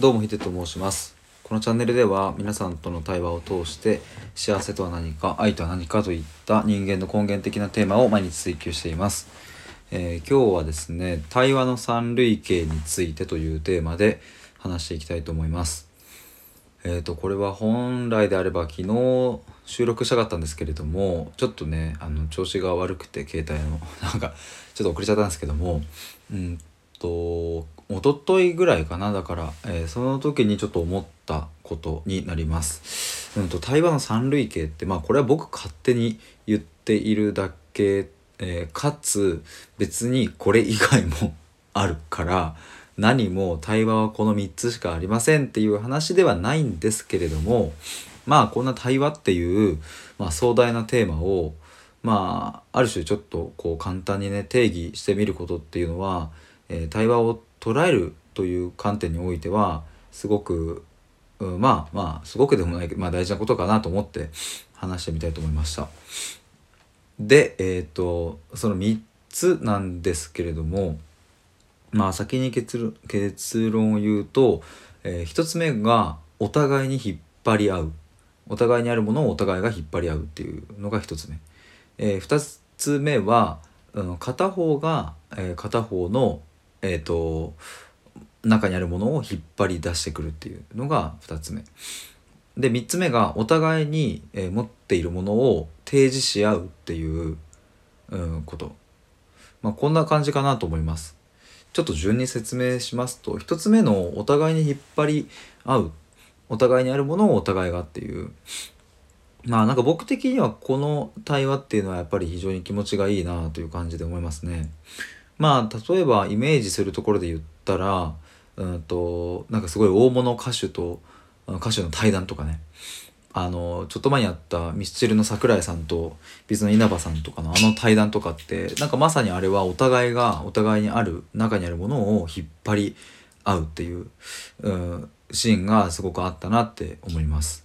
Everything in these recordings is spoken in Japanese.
どうもヒデと申します。このチャンネルでは皆さんとの対話を通して幸せとは何か愛とは何かといった人間の根源的なテーマを毎日追求しています、えー今日はですね対話の三類型についてというテーマで話していきたいと思います。えー、とこれは本来であれば昨日収録したかったんですけれどもちょっとねあの調子が悪くて携帯のなんかちょっと遅れちゃったんですけどもうんと一昨日ぐらいかなだから、えーその時にちょっと思ったことになります。うんと対話の三類型ってまあこれは僕勝手に言っているだけ、えーかつ別にこれ以外もあるから何も対話はこの3つしかありませんっていう話ではないんですけれどもまあこんな対話っていう、まあ、壮大なテーマをまあある種ちょっとこう簡単にね定義してみることっていうのは、え対話を捉えるという観点においてはすごく、うんまあまあすごくでもないけど、まあ、大事なことかなと思って話してみたいと思いました。でえっ、とその3つなんですけれどもまあ先に結論結論を言うと、え1つ目がお互いに引っ張り合うお互いにあるものをお互いが引っ張り合うっていうのが1つ目。え2つ目は、うん、片方が、えー片方の、えー、と中にあるものを引っ張り出してくるっていうのが2つ目。で3つ目がお互いに、えー持っているものを提示し合うっていう、うん、こと。まあこんな感じかなと思います。ちょっと順に説明しますと1つ目のお互いに引っ張り合うお互いにあるものをお互いがっていうまあなんか僕的にはこの対話っていうのはやっぱり非常に気持ちがいいなという感じで思いますね。まあ例えばイメージするところで言ったらうんとなんかすごい大物歌手と歌手の対談とかねあのちょっと前にあったミスチルの桜井さんとビズの稲葉さんとかのあの対談とかってなんかまさにあれはお互いがお互いにある中にあるものを引っ張り合うっていう、うん、シーンがすごくあったなって思います。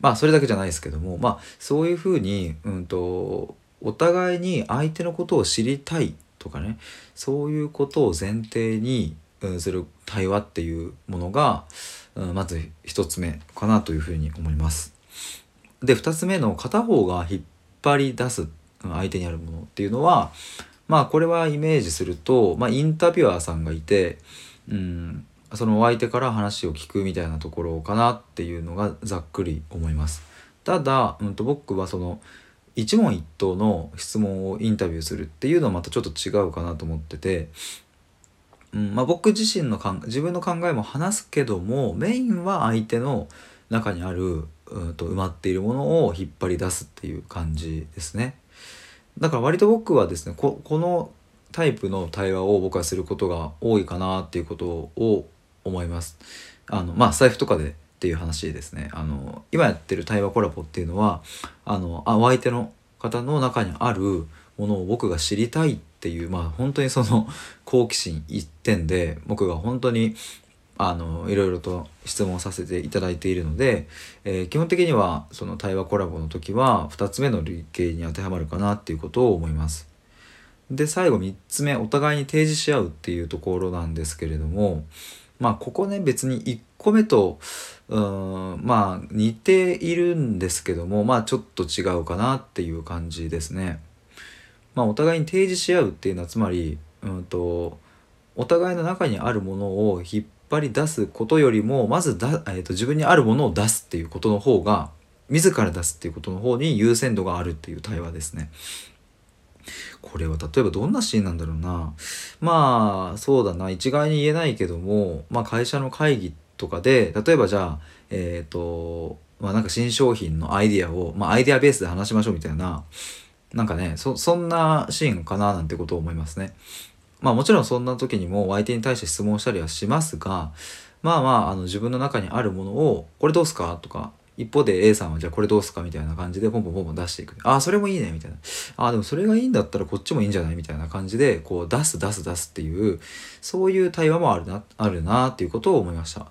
まあそれだけじゃないですけどもまあそういうふうに、うん、とお互いに相手のことを知りたいとかねそういうことを前提に、うん、する対話っていうものが、まず一つ目かなというふうに思います。で2つ目の片方が引っ張り出す相手にあるものっていうのはまあこれはイメージすると、まあ、インタビュアーさんがいて、うん、そのお相手から話を聞くみたいなところかなっていうのがざっくり思います。ただ、うん、と僕はその一問一答の質問をインタビューするっていうのはまたちょっと違うかなと思ってて、うんまあ、僕自身の考え自分の考えも話すけどもメインは相手の中にある、うん、と埋まっているものを引っ張り出すっていう感じですね。だから割と僕はですねここのタイプの対話を僕はすることが多いかなっていうことを思います。あのまあ財布とかでっていう話ですね。あの今やってる対話コラボっていうのはあのあお相手の方の中にあるものを僕が知りたいっていうまあ本当にその好奇心一点で僕が本当にあのいろいろと質問させていただいているので、えー基本的にはその対話コラボの時は2つ目の類型に当てはまるかなっていうことを思います。で最後3つ目お互いに提示し合うっていうところなんですけれどもまあここね別に1個目とうんまあ似ているんですけどもまあちょっと違うかなっていう感じですね。まあお互いに提示し合うっていうのはつまりうんとお互いの中にあるものを引っ張り出すことよりもまずだ、えー、と自分にあるものを出すっていうことの方が自ら出すっていうことの方に優先度があるっていう対話ですね。これは例えばどんなシーンなんだろうなまあそうだな一概に言えないけども、まあ、会社の会議とかで例えばじゃあえっ、とまあなんか新商品のアイディアを、まあ、アイディアベースで話しましょうみたいななんかねそそんなシーンかななんてことを思いますね。まあもちろんそんな時にも相手に対して質問したりはしますがまあまああの自分の中にあるものを「これどうすか?」とか一方で A さんはじゃあこれどうすかみたいな感じでポンポンポンポン出していく。ああ、それもいいねみたいな。ああ、でもそれがいいんだったらこっちもいいんじゃないみたいな感じで、こう出す出す出すっていう、そういう対話もあるな、あるなっていうことを思いました。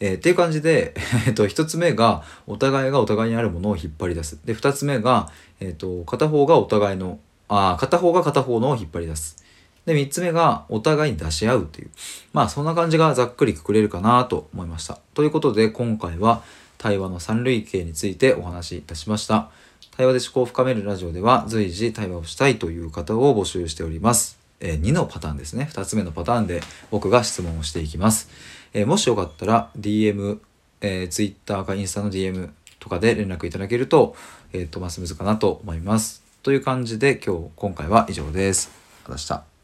えーっていう感じで、えっと、一つ目が、お互いがお互いにあるものを引っ張り出す。で、二つ目が、えっと、片方がお互いの、ああ、片方が片方のを引っ張り出す。で、3つ目がお互いに出し合うっていう。まあそんな感じがざっくりくくれるかなと思いました。ということで今回は対話の三類型についてお話しいたしました。対話で思考を深めるラジオでは随時対話をしたいという方を募集しております。えー、2のパターンですね。2つ目のパターンで僕が質問をしていきます。えー、もしよかったら DM、えー、Twitter かインスタの DM とかで連絡いただけると、えっ、ー、と、ますむずかなと思います。という感じで今日、今回は以上です。ありがとうございました。